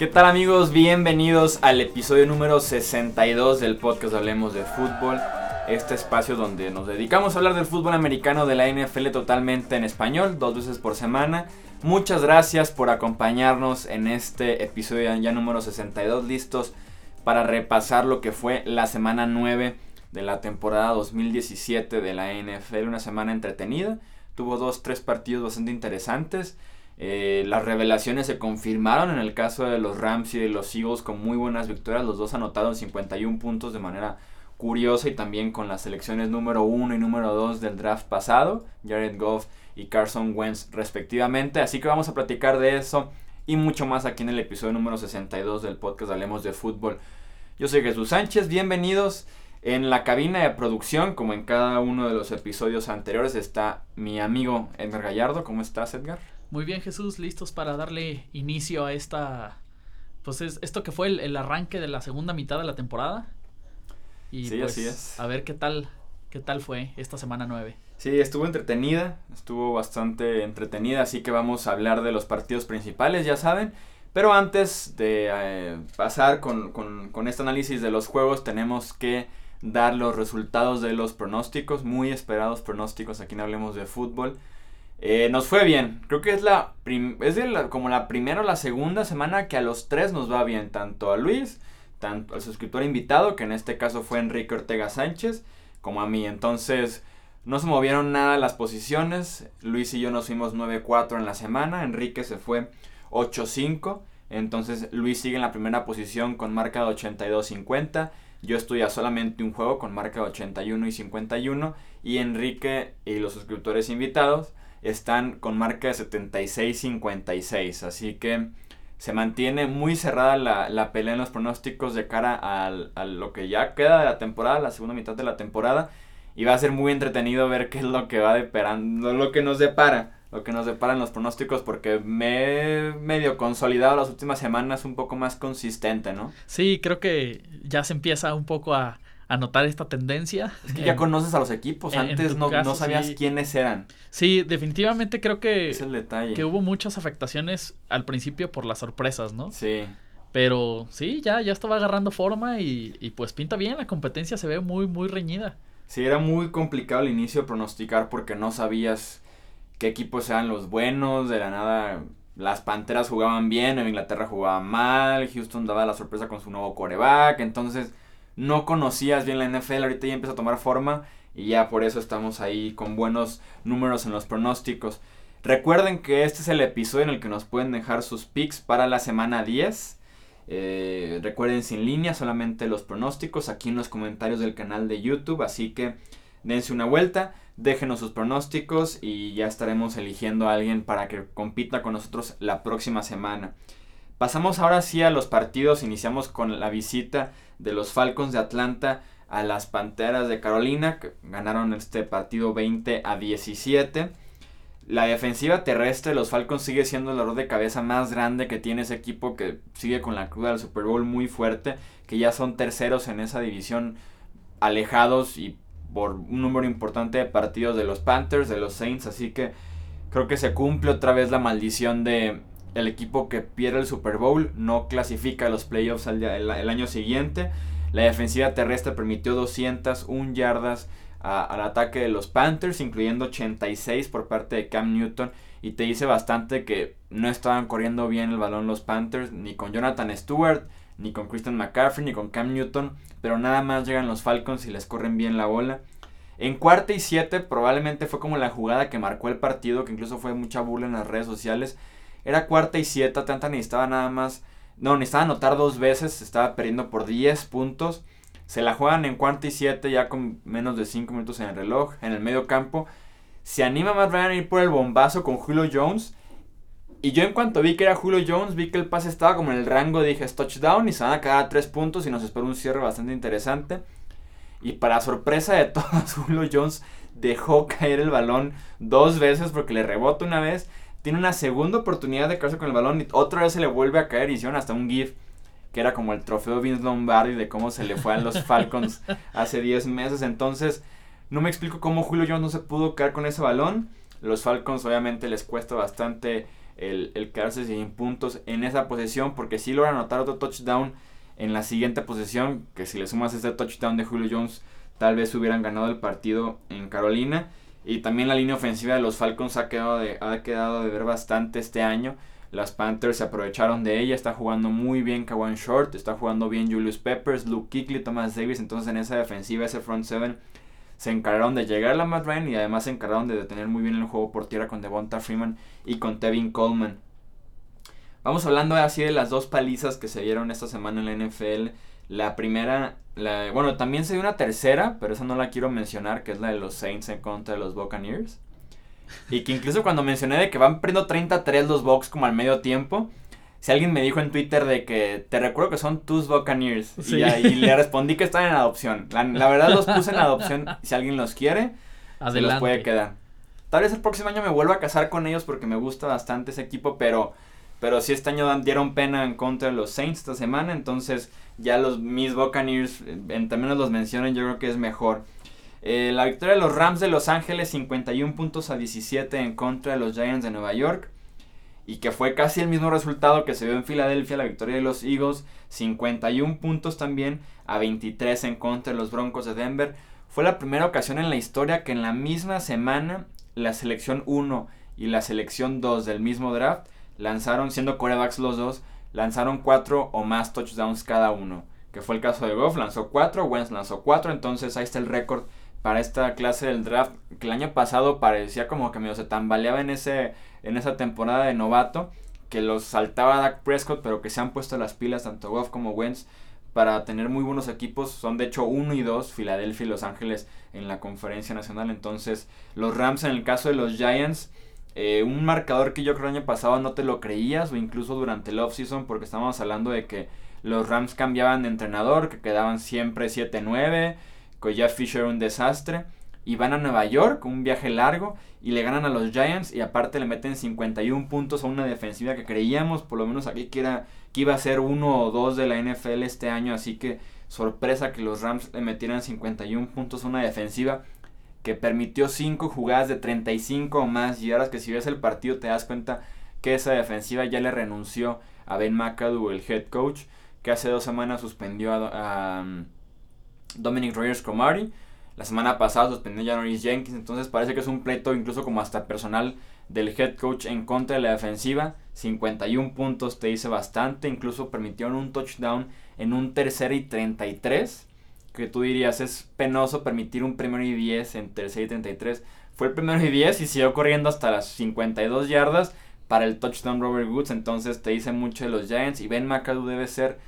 ¿Qué tal amigos? Bienvenidos al episodio número 62 del podcast Hablemos de Fútbol. Este espacio donde nos dedicamos a hablar del fútbol americano de la NFL totalmente en español, dos veces por semana. Muchas gracias por acompañarnos en este episodio ya número 62, listos para repasar lo que fue la semana 9 de la temporada 2017 de la NFL. Una semana entretenida, tuvo dos, tres partidos bastante interesantes. Eh, las revelaciones se confirmaron en el caso de los Rams y de los Eagles con muy buenas victorias. Los dos anotaron 51 puntos de manera curiosa y también con las selecciones número 1 y número 2 del draft pasado, Jared Goff y Carson Wentz respectivamente. Así que vamos a platicar de eso y mucho más aquí en el episodio número 62 del podcast Hablemos de Fútbol. Yo soy Jesús Sánchez, bienvenidos. En la cabina de producción, como en cada uno de los episodios anteriores, está mi amigo Edgar Gallardo. ¿Cómo estás, Edgar? Muy bien, Jesús, listos para darle inicio a esta. Pues es esto que fue el, arranque de la segunda mitad de la temporada. Y sí, pues, así es. A ver qué tal, qué tal fue esta semana nueve. Sí, estuvo entretenida, estuvo bastante entretenida, así que vamos a hablar de los partidos principales, ya saben. Pero antes de eh, pasar con, con, con este análisis de los juegos, tenemos que dar los resultados de los pronósticos, muy esperados pronósticos, aquí no hablemos de fútbol. Eh, nos fue bien. Creo que es la, es como la primera o la segunda semana que a los tres nos va bien. Tanto a Luis, tanto al suscriptor invitado, que en este caso fue Enrique Ortega Sánchez, como a mí. Entonces, no se movieron nada las posiciones. Luis y yo nos fuimos 9-4 en la semana. Enrique se fue 8-5. Entonces, Luis sigue en la primera posición con marca de 82-50. Yo estoy solamente un juego con marca de 81 y 51. Y Enrique y los suscriptores invitados están con marca de 76-56. Así que se mantiene muy cerrada la, pelea en los pronósticos de cara a lo que ya queda de la temporada, la segunda mitad de la temporada. Y va a ser muy entretenido ver qué es lo que va deparando, lo que nos depara, lo que nos deparan los pronósticos, porque me he medio consolidado las últimas semanas un poco más consistente, ¿no? Sí, creo que ya se empieza un poco a, anotar esta tendencia. Es que ya conoces a los equipos, antes no, no, sabías quiénes eran. Sí, definitivamente creo que, es el detalle. que hubo muchas afectaciones al principio por las sorpresas, ¿no? Sí. Pero sí, ya, ya estaba agarrando forma y, y pues pinta bien, la competencia se ve muy, muy reñida. Sí, era muy complicado al inicio pronosticar porque no sabías qué equipos eran los buenos, de la nada las Panteras jugaban bien, en Inglaterra jugaba mal, Houston daba la sorpresa con su nuevo coreback, entonces no conocías bien la NFL, ahorita ya empieza a tomar forma y ya por eso estamos ahí con buenos números en los pronósticos. Recuerden que este es el episodio en el que nos pueden dejar sus picks para la semana 10. Eh, recuerden sin línea, solamente los pronósticos aquí en los comentarios del canal de YouTube. Así que dense una vuelta, déjenos sus pronósticos y ya estaremos eligiendo a alguien para que compita con nosotros la próxima semana. Pasamos ahora sí a los partidos, iniciamos con la visita de los Falcons de Atlanta a las Panteras de Carolina, que ganaron este partido 20 a 17. La defensiva terrestre de los Falcons sigue siendo el dolor de cabeza más grande que tiene ese equipo que sigue con la cruda del Super Bowl muy fuerte, que ya son terceros en esa división alejados y por un número importante de partidos de los Panthers, de los Saints, así que creo que se cumple otra vez la maldición de el equipo que pierde el Super Bowl no clasifica a los playoffs el, año siguiente. La defensiva terrestre permitió 201 yardas al ataque de los Panthers, incluyendo 86 por parte de Cam Newton. Y te dice bastante que no estaban corriendo bien el balón los Panthers, ni con Jonathan Stewart, ni con Christian McCaffrey, ni con Cam Newton. Pero nada más llegan los Falcons y les corren bien la bola. En cuarta y siete probablemente fue como la jugada que marcó el partido, que incluso fue mucha burla en las redes sociales era cuarta y siete, Atlanta necesitaba nada más, no, necesitaba anotar dos veces, estaba perdiendo por 10 puntos. Se la juegan en cuarta y siete ya con menos de 5 minutos en el reloj, en el medio campo. Se anima más Ryan a ir por el bombazo con Julio Jones. Y yo en cuanto vi que era Julio Jones, vi que el pase estaba como en el rango, dije es touchdown y se van a quedar a 3 puntos y nos espera un cierre bastante interesante. Y para sorpresa de todos, Julio Jones dejó caer el balón dos veces porque le rebota una vez tiene una segunda oportunidad de quedarse con el balón y otra vez se le vuelve a caer. Hicieron hasta un GIF que era como el trofeo Vince Lombardi de cómo se le fue a los Falcons hace 10 meses. Entonces, No me explico cómo Julio Jones no se pudo quedar con ese balón. Los Falcons obviamente les cuesta bastante el, el quedarse sin puntos en esa posición porque si logran anotar otro touchdown en la siguiente posición, que si le sumas ese touchdown de Julio Jones, tal vez hubieran ganado el partido en Carolina. Y también la línea ofensiva de los Falcons ha quedado de, ha quedado de ver bastante este año. Las Panthers se aprovecharon de ella. Está jugando muy bien Kawan Short. Está jugando bien Julius Peppers, Luke Kuechly, Thomas Davis. Entonces en esa defensiva, ese front seven, se encargaron de llegar a la Matt Ryan y además se encargaron de detener muy bien el juego por tierra con Devonta Freeman y con Tevin Coleman. Vamos hablando así de las dos palizas que se dieron esta semana en la NFL. La primera, bueno, también se dio una tercera, pero esa no la quiero mencionar, que es la de los Saints en contra de los Buccaneers. Y que incluso cuando mencioné de que van perdiendo 33 los Bucks como al medio tiempo, si alguien me dijo en Twitter de que te recuerdo que son tus Buccaneers y, le respondí que están en adopción. La, verdad los puse en adopción. Si alguien los quiere, se los puede quedar. Tal vez el próximo año me vuelva a casar con ellos porque me gusta bastante ese equipo, pero pero sí este año dieron pena en contra de los Saints esta semana. Entonces ya los mis Buccaneers, en términos los mencionen, yo creo que es mejor. Eh, la victoria de los Rams de Los Ángeles, 51 puntos a 17 en contra de los Giants de Nueva York. Y que fue casi el mismo resultado que se vio en Filadelfia, la victoria de los Eagles, 51 puntos también a 23 en contra de los Broncos de Denver. Fue la primera ocasión en la historia que en la misma semana la selección 1 y la selección 2 del mismo draft lanzaron, siendo corebacks los dos, lanzaron cuatro o más touchdowns cada uno. Que fue el caso de Goff, lanzó cuatro, Wentz lanzó cuatro, entonces ahí está el récord para esta clase del draft. Que el año pasado parecía como que medio se tambaleaba en, ese, en esa temporada de novato. Que los saltaba Dak Prescott, pero que se han puesto las pilas tanto Goff como Wentz para tener muy buenos equipos. Son de hecho uno y dos, Filadelfia y Los Ángeles en la conferencia nacional. Entonces, los Rams en el caso de los Giants eh, un marcador que yo creo el año pasado no te lo creías o incluso durante el offseason porque estábamos hablando de que los Rams cambiaban de entrenador, que quedaban siempre 7-9, que Jeff Fisher un desastre. Y van a Nueva York, un viaje largo, y le ganan a los Giants y aparte le meten 51 puntos a una defensiva que creíamos, por lo menos aquí, que, era, que iba a ser uno o dos de la NFL este año. Así que sorpresa que los Rams le metieran 51 puntos a una defensiva que permitió 5 jugadas de 35 o más y ahora que si ves el partido te das cuenta que esa defensiva ya le renunció a Ben McAdoo, el head coach, que hace dos semanas suspendió a, Dominic Rogers Comari. La semana pasada suspendió a Norris Jenkins, entonces parece que es un pleito incluso como hasta personal del head coach en contra de la defensiva. 51 puntos te dice bastante, incluso permitieron un touchdown en un tercer y 33 que tú dirías es penoso permitir un primero y 10 en tercera y 33. Fue el primero y 10 y siguió corriendo hasta las 52 yardas para el touchdown Robert Woods. Entonces te dice mucho de los Giants. Y Ben McAdoo debe ser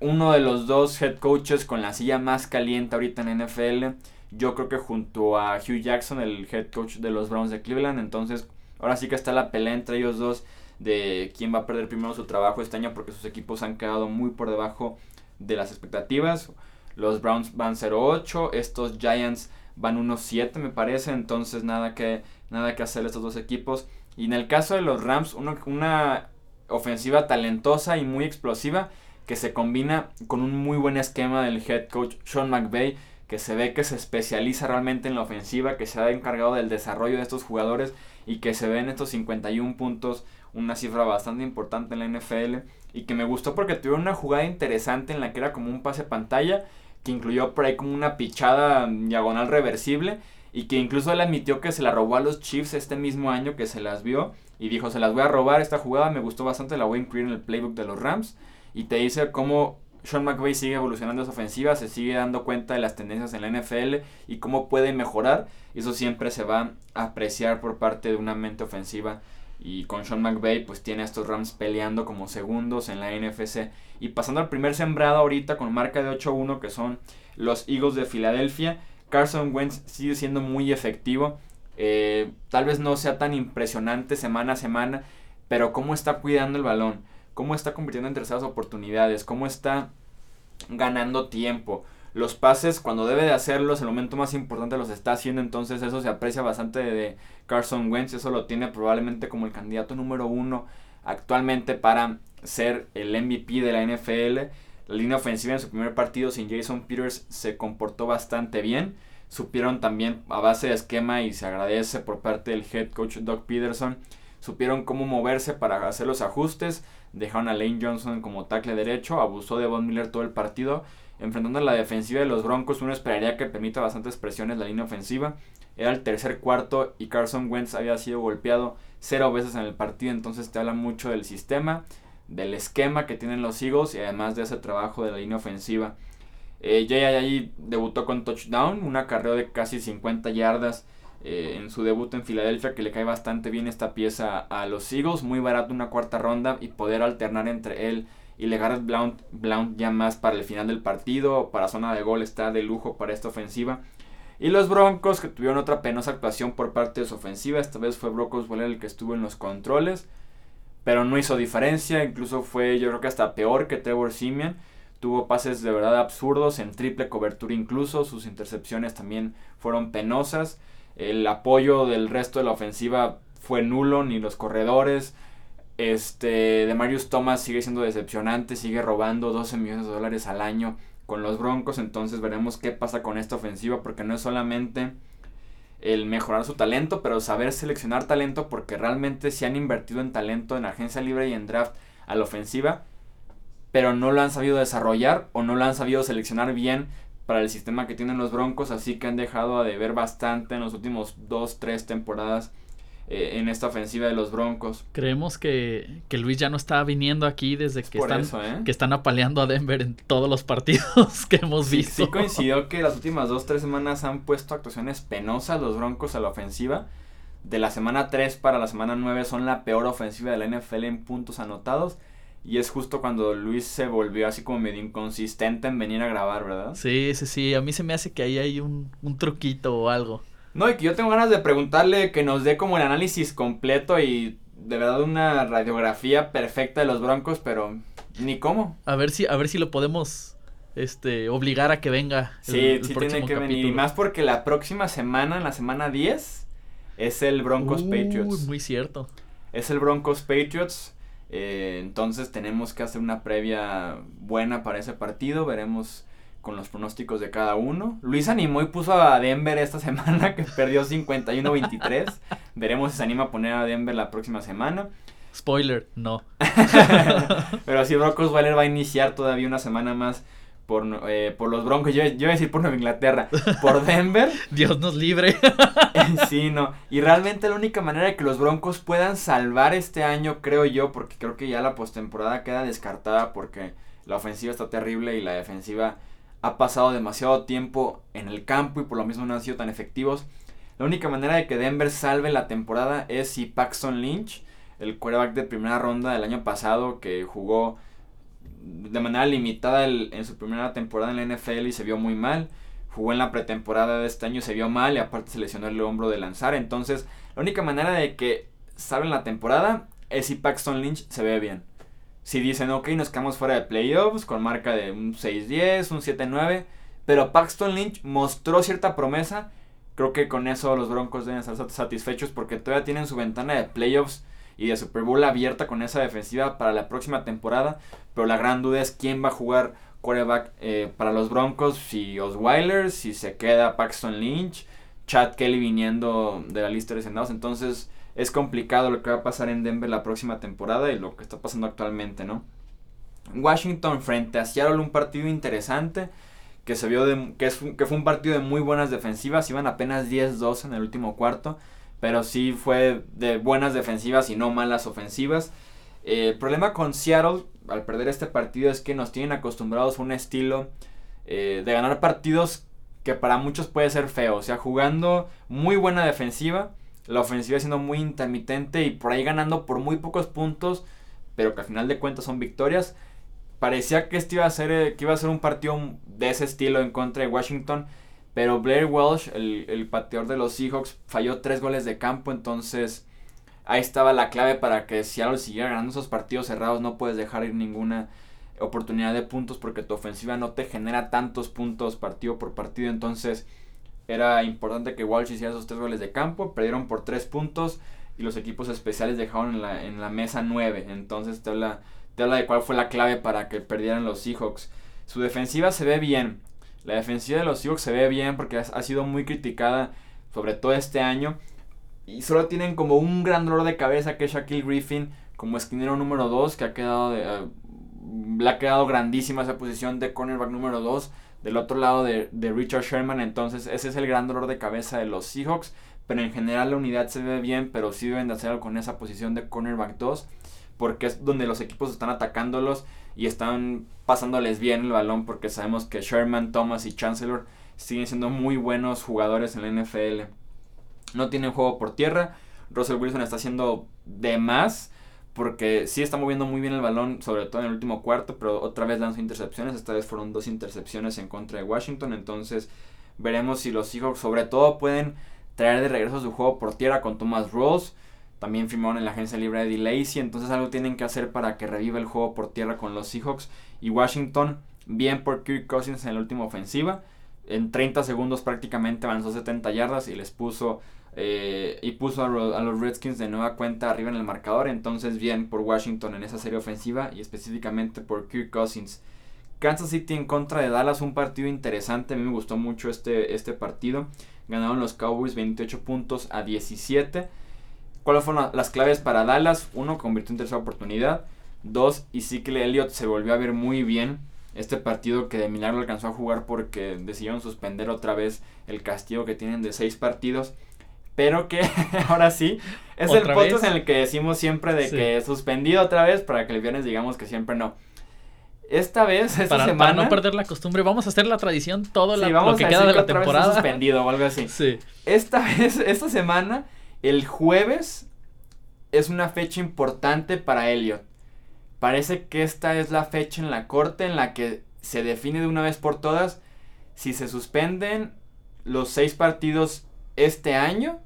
uno de los dos head coaches con la silla más caliente ahorita en NFL. Yo creo que junto a Hugh Jackson, el head coach de los Browns de Cleveland. Entonces ahora sí que está la pelea entre ellos dos de quién va a perder primero su trabajo este año porque sus equipos han quedado muy por debajo de las expectativas. Los Browns van 0-8, estos Giants van 1-7 me parece, entonces nada que, nada que hacer estos dos equipos. Y en el caso de los Rams, una ofensiva talentosa y muy explosiva que se combina con un muy buen esquema del head coach Sean McVay, que se ve que se especializa realmente en la ofensiva, que se ha encargado del desarrollo de estos jugadores y que se ve en estos 51 puntos, una cifra bastante importante en la NFL y que me gustó porque tuvieron una jugada interesante en la que era como un pase pantalla que incluyó por ahí como una pichada diagonal reversible y que incluso él admitió que se la robó a los Chiefs este mismo año que se las vio y dijo se las voy a robar esta jugada, me gustó bastante, la voy a incluir en el playbook de los Rams y te dice cómo Sean McVay sigue evolucionando esa ofensiva, se sigue dando cuenta de las tendencias en la NFL y cómo puede mejorar. Eso siempre se va a apreciar por parte de una mente ofensiva y con Sean McVay pues tiene a estos Rams peleando como segundos en la NFC. Y pasando al primer sembrado ahorita con marca de 8-1 que son los Eagles de Filadelfia. Carson Wentz sigue siendo muy efectivo. Eh, tal vez no sea tan impresionante semana a semana, pero cómo está cuidando el balón, cómo está convirtiendo en terceras oportunidades, cómo está ganando tiempo los pases cuando debe de hacerlos, el momento más importante los está haciendo, entonces eso se aprecia bastante de Carson Wentz, eso lo tiene probablemente como el candidato número uno actualmente para ser el MVP de la NFL. La línea ofensiva en su primer partido sin Jason Peters se comportó bastante bien. supieron también a base de esquema y se agradece por parte del head coach Doug Peterson, supieron cómo moverse para hacer los ajustes, dejaron a Lane Johnson como tackle derecho, abusó de Von Miller todo el partido, enfrentando a la defensiva de los Broncos, uno esperaría que permita bastantes presiones la línea ofensiva, era el tercer cuarto y Carson Wentz había sido golpeado cero veces en el partido, entonces te habla mucho del sistema, del esquema que tienen los Eagles y además de ese trabajo de la línea ofensiva. Eh, Jay debutó con touchdown, un acarreo de casi 50 yardas eh, en su debut en Filadelfia, que le cae bastante bien esta pieza a los Eagles, muy barato una cuarta ronda y poder alternar entre él y Legarrette Blount, Blount ya más para el final del partido, para zona de gol está de lujo para esta ofensiva. Y los Broncos que tuvieron otra penosa actuación por parte de su ofensiva, esta vez fue Broncos Waller el que estuvo en los controles, pero no hizo diferencia, incluso fue yo creo que hasta peor que Trevor Simeon. Tuvo pases de verdad absurdos, en triple cobertura incluso, sus intercepciones también fueron penosas. El apoyo del resto de la ofensiva fue nulo, ni los corredores. Este, de Marius Thomas sigue siendo decepcionante, sigue robando 12 millones de dólares al año con los Broncos, entonces veremos qué pasa con esta ofensiva, porque no es solamente el mejorar su talento, pero saber seleccionar talento, porque realmente se han invertido en talento en agencia libre y en draft a la ofensiva, pero no lo han sabido desarrollar o no lo han sabido seleccionar bien para el sistema que tienen los Broncos, así que han dejado de ver bastante en los últimos 2-3 temporadas eh, en esta ofensiva de los Broncos. Creemos que, que, Luis ya no está viniendo aquí desde que están, ¿eh? que están apaleando a Denver en todos los partidos que hemos visto. Sí, coincidió que las últimas 2-3 semanas han puesto actuaciones penosas los Broncos a la ofensiva. De la semana 3 para la semana 9 son la peor ofensiva de la NFL en puntos anotados. Y es justo cuando Luis se volvió así como medio inconsistente en venir a grabar, ¿verdad? Sí, sí, sí. A mí se me hace que ahí hay un, un truquito o algo. No, y que yo tengo ganas de preguntarle que nos dé como el análisis completo y de verdad una radiografía perfecta de los Broncos, pero ni cómo. A ver si, a ver si lo podemos este obligar a que venga. El, sí, el sí tiene que venir. Y más porque la próxima semana, en la semana 10, es el Broncos Patriots. Muy cierto. Es el Broncos Patriots. Eh, entonces tenemos que hacer una previa buena para ese partido. Veremos con los pronósticos de cada uno. Luis animó y puso a Denver esta semana que perdió 51-23. Veremos si se anima a poner a Denver la próxima semana. Spoiler, no. Pero si Broncos Waller va a iniciar todavía una semana más por, eh, por los Broncos. Yo, yo, iba a decir por Nueva Inglaterra. Por Denver. Dios nos libre. sí, no. Y realmente la única manera de que los Broncos puedan salvar este año, creo yo, porque creo que ya la postemporada queda descartada porque la ofensiva está terrible y la defensiva ha pasado demasiado tiempo en el campo y por lo mismo no han sido tan efectivos. La única manera de que Denver salve la temporada es si Paxton Lynch, el quarterback de primera ronda del año pasado que jugó de manera limitada en su primera temporada en la NFL y se vio muy mal. Jugó en la pretemporada de este año y se vio mal y aparte se lesionó el hombro de lanzar. Entonces, la única manera de que salven la temporada es si Paxton Lynch se ve bien. Si dicen, ok, nos quedamos fuera de playoffs con marca de un 6-10, un 7-9. Pero Paxton Lynch mostró cierta promesa. Creo que con eso los Broncos deben estar satisfechos porque todavía tienen su ventana de playoffs y de Super Bowl abierta con esa defensiva para la próxima temporada. Pero la gran duda es quién va a jugar quarterback eh, para los Broncos. Si Osweiler, si se queda Paxton Lynch, Chad Kelly viniendo de la lista de lesionados. Entonces es complicado lo que va a pasar en Denver la próxima temporada y lo que está pasando actualmente, ¿no? Washington frente a Seattle, un partido interesante que se vio de, que, es, que fue un partido de muy buenas defensivas, iban apenas 10-2 en el último cuarto, pero sí fue de buenas defensivas y no malas ofensivas. Eh, el problema con Seattle al perder este partido es que nos tienen acostumbrados a un estilo eh, de ganar partidos que para muchos puede ser feo, o sea, jugando muy buena defensiva, la ofensiva siendo muy intermitente y por ahí ganando por muy pocos puntos, pero que al final de cuentas son victorias. Parecía que este iba a ser, eh, que iba a ser un partido de ese estilo en contra de Washington, pero Blair Welsh, el, el pateador de los Seahawks, falló tres goles de campo, entonces ahí estaba la clave para que Seattle siguiera ganando esos partidos cerrados, no puedes dejar ir ninguna oportunidad de puntos porque tu ofensiva no te genera tantos puntos partido por partido, entonces era importante que Walsh hiciera esos tres goles de campo. Perdieron por tres puntos y los equipos especiales dejaron en la, en la mesa nueve. Entonces te habla, te habla de cuál fue la clave para que perdieran los Seahawks. Su defensiva se ve bien. La defensiva de los Seahawks se ve bien porque ha, sido muy criticada, sobre todo este año. Y solo tienen como un gran dolor de cabeza que es Shaquille Griffin como esquinero número 2, que ha quedado de, eh, le ha quedado grandísima esa posición de cornerback número 2 del otro lado de, de, Richard Sherman. Entonces ese es el gran dolor de cabeza de los Seahawks. Pero en general la unidad se ve bien, pero sí deben de hacerlo con esa posición de cornerback 2. Porque es donde los equipos están atacándolos y están pasándoles bien el balón. Porque sabemos que Sherman, Thomas y Chancellor siguen siendo muy buenos jugadores en la NFL. No tienen juego por tierra. Russell Wilson está haciendo de más porque sí está moviendo muy bien el balón, sobre todo en el último cuarto, pero otra vez lanzó intercepciones, esta vez fueron dos intercepciones en contra de Washington, entonces veremos si los Seahawks sobre todo pueden traer de regreso su juego por tierra con Thomas Rawls, también firmaron en la agencia libre de Lacey, entonces algo tienen que hacer para que reviva el juego por tierra con los Seahawks y Washington, bien por Kirk Cousins en la última ofensiva, en 30 segundos prácticamente avanzó 70 yardas y les puso eh, y puso a, los Redskins de nueva cuenta arriba en el marcador. Entonces, bien por Washington en esa serie ofensiva y específicamente por Kirk Cousins. Kansas City en contra de Dallas, un partido interesante. A mí me gustó mucho este, este partido. Ganaron los Cowboys 28 puntos a 17. ¿Cuáles fueron las claves para Dallas? Uno, convirtió en tercera oportunidad. Dos, Ezekiel Elliott se volvió a ver muy bien. Este partido que de milagro alcanzó a jugar porque decidieron suspender otra vez el castigo que tienen de seis partidos pero que ahora sí es el podcast en el que decimos siempre de que suspendido otra vez para que el viernes digamos que siempre no. Esta vez, esta semana. Para no perder la costumbre, vamos a hacer la tradición todo lo que queda de la temporada. suspendido o algo así. Sí. Esta vez, esta semana, el jueves es una fecha importante para Elliot. Parece que esta es la fecha en la corte en la que se define de una vez por todas si se suspenden los seis partidos este año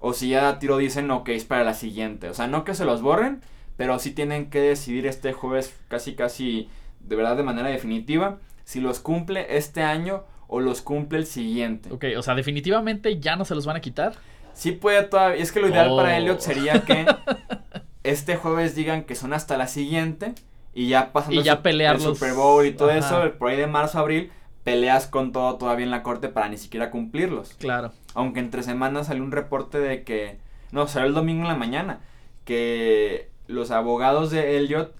o si ya tiro dicen, ok, es para la siguiente. O sea, no que se los borren, pero sí tienen que decidir este jueves casi, casi, de verdad, de manera definitiva, si los cumple este año o los cumple el siguiente. Ok, o sea, definitivamente ya no se los van a quitar. Sí puede todavía, es que lo ideal para oh. Elliot sería que este jueves digan que son hasta la siguiente y ya pasando y ya el, el Super Bowl y todo eso, por ahí de marzo a abril, peleas con todo todavía en la corte para ni siquiera cumplirlos. Claro. Aunque entre semanas salió un reporte de que, no, salió el domingo en la mañana, que los abogados de Elliot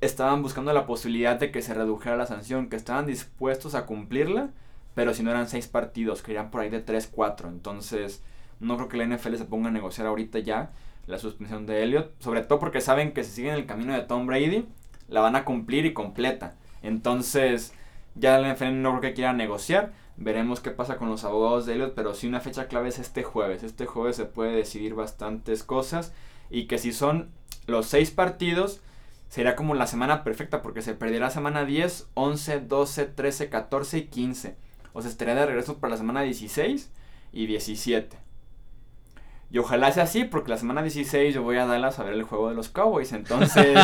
estaban buscando la posibilidad de que se redujera la sanción, que estaban dispuestos a cumplirla, pero si no eran seis partidos, que por ahí de tres, cuatro. Entonces, no creo que la NFL se ponga a negociar ahorita ya la suspensión de Elliot, sobre todo porque saben que si siguen el camino de Tom Brady, la van a cumplir y completa. Entonces, ya la NFL no creo que quiera negociar. Veremos qué pasa con los abogados de Elliot, pero sí una fecha clave es este jueves. Este jueves se puede decidir bastantes cosas y que si son los seis partidos, sería como la semana perfecta porque se perderá semana 10, 11, 12, 13, 14 y 15. O sea, estaría de regreso para la semana 16 y 17. Y ojalá sea así, porque la semana 16 yo voy a Dallas a ver el juego de los Cowboys. Entonces,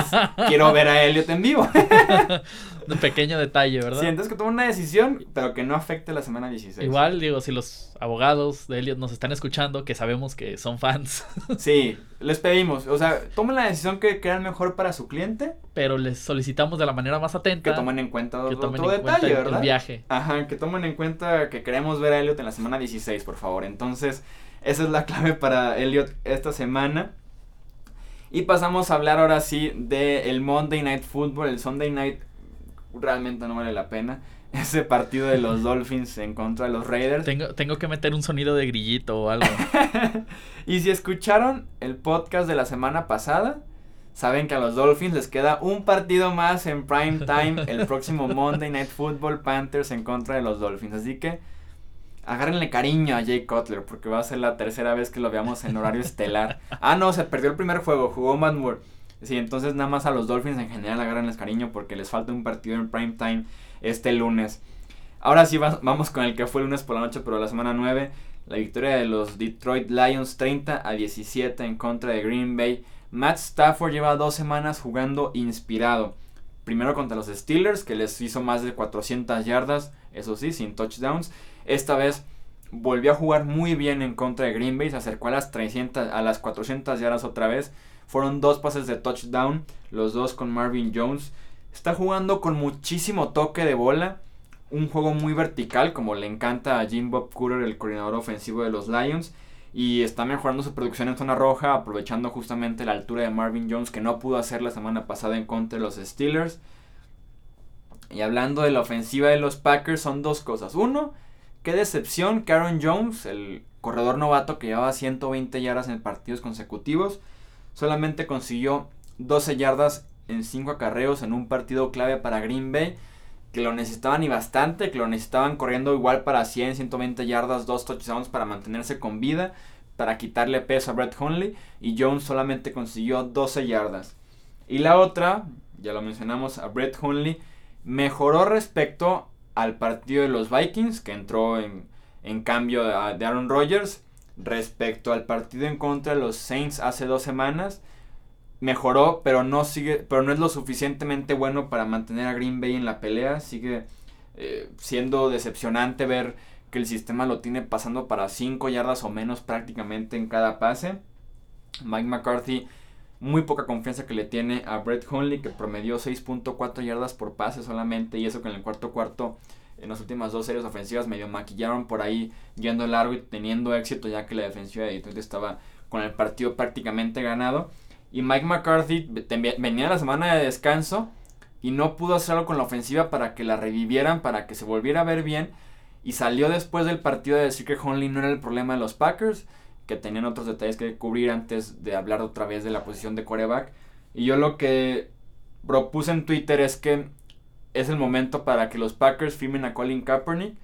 quiero ver a Elliot en vivo. Un pequeño detalle, ¿verdad? Sí, entonces que tome una decisión, pero que no afecte la semana 16. Igual, digo, si los abogados de Elliot nos están escuchando, que sabemos que son fans. sí, les pedimos. O sea, tomen la decisión que crean mejor para su cliente. Pero les solicitamos de la manera más atenta. Que tomen en cuenta que otro, tomen detalle, ¿verdad? El viaje. Ajá, que tomen en cuenta que queremos ver a Elliot en la semana 16, por favor. Entonces. Esa es la clave para Elliot esta semana. Y pasamos a hablar ahora sí del el Monday Night Football. El Sunday Night realmente no vale la pena. Ese partido de los Dolphins en contra de los Raiders. Tengo, tengo que meter un sonido de grillito o algo. y si escucharon el podcast de la semana pasada, saben que a los Dolphins les queda un partido más en prime time el próximo Monday Night Football Panthers en contra de los Dolphins. Así que agárrenle cariño a Jay Cutler porque va a ser la tercera vez que lo veamos en horario estelar. Ah, no, se perdió el primer juego, jugó Matt Moore. Sí, entonces nada más a los Dolphins en general agárrenles cariño porque les falta un partido en prime time este lunes. Ahora sí vamos con el que fue el lunes por la noche, pero la semana 9. La victoria de los Detroit Lions 30 a 17 en contra de Green Bay. Matt Stafford lleva dos semanas jugando inspirado. Primero contra los Steelers, que les hizo más de 400 yardas, eso sí, sin touchdowns. Esta vez volvió a jugar muy bien en contra de Green Bay, se acercó a las 300, a las 400 yardas otra vez. Fueron dos pases de touchdown, los dos con Marvin Jones. Está jugando con muchísimo toque de bola. un juego muy vertical, como le encanta a Jim Bob Cooter, el coordinador ofensivo de los Lions. Y está mejorando su producción en zona roja, aprovechando justamente la altura de Marvin Jones, que no pudo hacer la semana pasada en contra de los Steelers. Y hablando de la ofensiva de los Packers, son dos cosas. Uno, qué decepción Aaron Jones, el corredor novato que llevaba 120 yardas en partidos consecutivos, solamente consiguió 12 yardas en 5 acarreos en un partido clave para Green Bay que lo necesitaban y bastante, que lo necesitaban corriendo igual para 100, 120 yardas, dos touchdowns para mantenerse con vida, para quitarle peso a Brett Hundley y Jones solamente consiguió 12 yardas. Y la otra, ya lo mencionamos, a Brett Hundley mejoró respecto al partido de los Vikings, que entró en, en cambio de Aaron Rodgers, respecto al partido en contra de los Saints hace dos semanas mejoró, pero no sigue, pero no es lo suficientemente bueno para mantener a Green Bay en la pelea. Sigue eh, siendo decepcionante ver que el sistema lo tiene pasando para 5 yardas o menos prácticamente en cada pase. Mike McCarthy, muy poca confianza que le tiene a Brett Hundley, que promedió 6.4 yardas por pase solamente, y eso que en el cuarto cuarto, en las últimas dos series ofensivas, medio maquillaron por ahí yendo largo y teniendo éxito, ya que la defensiva de Detroit estaba con el partido prácticamente ganado. Y Mike McCarthy venía la semana de descanso y no pudo hacerlo con la ofensiva para que la revivieran, para que se volviera a ver bien. Y salió después del partido de decir que Honley no era el problema de los Packers, que tenían otros detalles que cubrir antes de hablar otra vez de la posición de coreback. Y yo lo que propuse en Twitter es que es el momento para que los Packers firmen a Colin Kaepernick,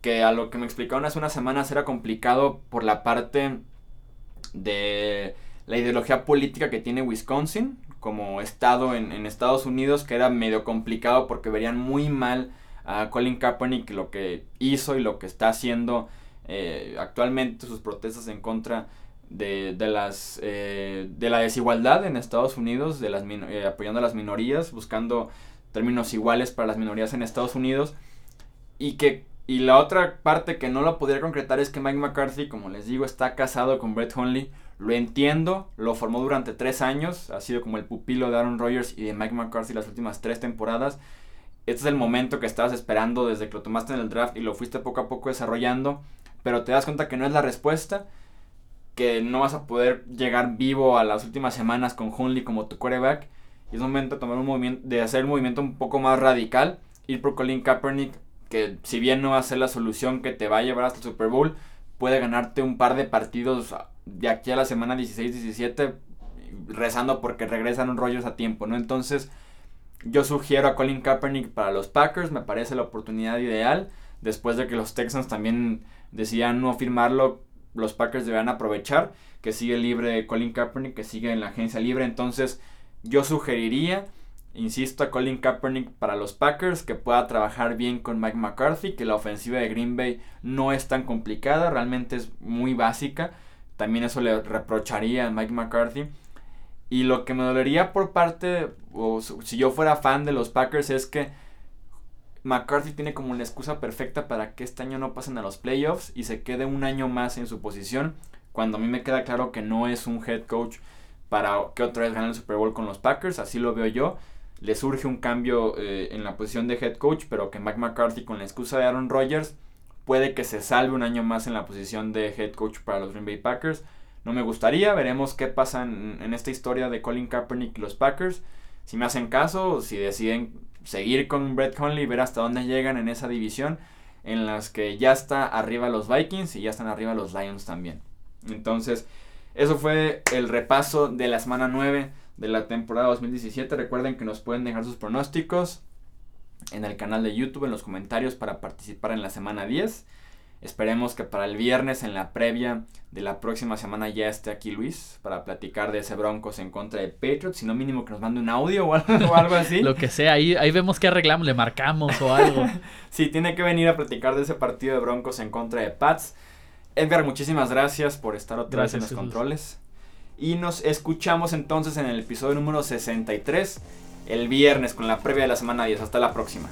que a lo que me explicaron hace unas semanas era complicado por la parte de la ideología política que tiene Wisconsin como estado en, Estados Unidos, que era medio complicado porque verían muy mal a Colin Kaepernick lo que hizo y lo que está haciendo eh, actualmente, sus protestas en contra de, las, eh, de la desigualdad en Estados Unidos, de las eh, apoyando a las minorías, buscando términos iguales para las minorías en Estados Unidos, y que y la otra parte que no lo podría concretar es que Mike McCarthy, como les digo, está casado con Brett Hundley, lo entiendo, lo formó durante tres años, ha sido como el pupilo de Aaron Rodgers y de Mike McCarthy las últimas tres temporadas. Este es el momento que estabas esperando desde que lo tomaste en el draft y lo fuiste poco a poco desarrollando, pero te das cuenta que no es la respuesta, que no vas a poder llegar vivo a las últimas semanas con Hunley como tu quarterback. Es momento de, tomar un movimiento, de hacer un movimiento un poco más radical, ir por Colin Kaepernick, que si bien no va a ser la solución que te va a llevar hasta el Super Bowl, puede ganarte un par de partidos de aquí a la semana 16-17 rezando porque regresan rollos a tiempo, ¿no? Entonces, yo sugiero a Colin Kaepernick para los Packers, me parece la oportunidad ideal. Después de que los Texans también decían no firmarlo, los Packers deberán aprovechar que sigue libre Colin Kaepernick, que sigue en la agencia libre. Entonces, yo sugeriría, insisto, a Colin Kaepernick para los Packers, que pueda trabajar bien con Mike McCarthy, que la ofensiva de Green Bay no es tan complicada, realmente es muy básica también eso le reprocharía a Mike McCarthy. Y lo que me dolería por parte, o si yo fuera fan de los Packers, es que McCarthy tiene como la excusa perfecta para que este año no pasen a los playoffs y se quede un año más en su posición, cuando a mí me queda claro que no es un head coach para que otra vez gane el Super Bowl con los Packers, así lo veo yo. Le surge un cambio eh, en la posición de head coach, pero que Mike McCarthy con la excusa de Aaron Rodgers puede que se salve un año más en la posición de head coach para los Green Bay Packers. No me gustaría, veremos qué pasa en, esta historia de Colin Kaepernick y los Packers. Si me hacen caso, si deciden seguir con Brett Conley, ver hasta dónde llegan en esa división, en las que ya está arriba los Vikings y ya están arriba los Lions también. Entonces, eso fue el repaso de la semana 9 de la temporada 2017. Recuerden que nos pueden dejar sus pronósticos en el canal de YouTube, en los comentarios para participar en la semana 10. Esperemos que para el viernes, en la previa de la próxima semana, ya esté aquí Luis para platicar de ese Broncos en contra de Patriots. Si no, mínimo que nos mande un audio o algo, así. Lo que sea, ahí, ahí vemos qué arreglamos, le marcamos o algo. sí, tiene que venir a platicar de ese partido de Broncos en contra de Pats. Edgar, muchísimas gracias por estar otra vez en los controles. Y nos escuchamos entonces en el episodio número 63 el viernes con la previa de la semana 10. Hasta la próxima.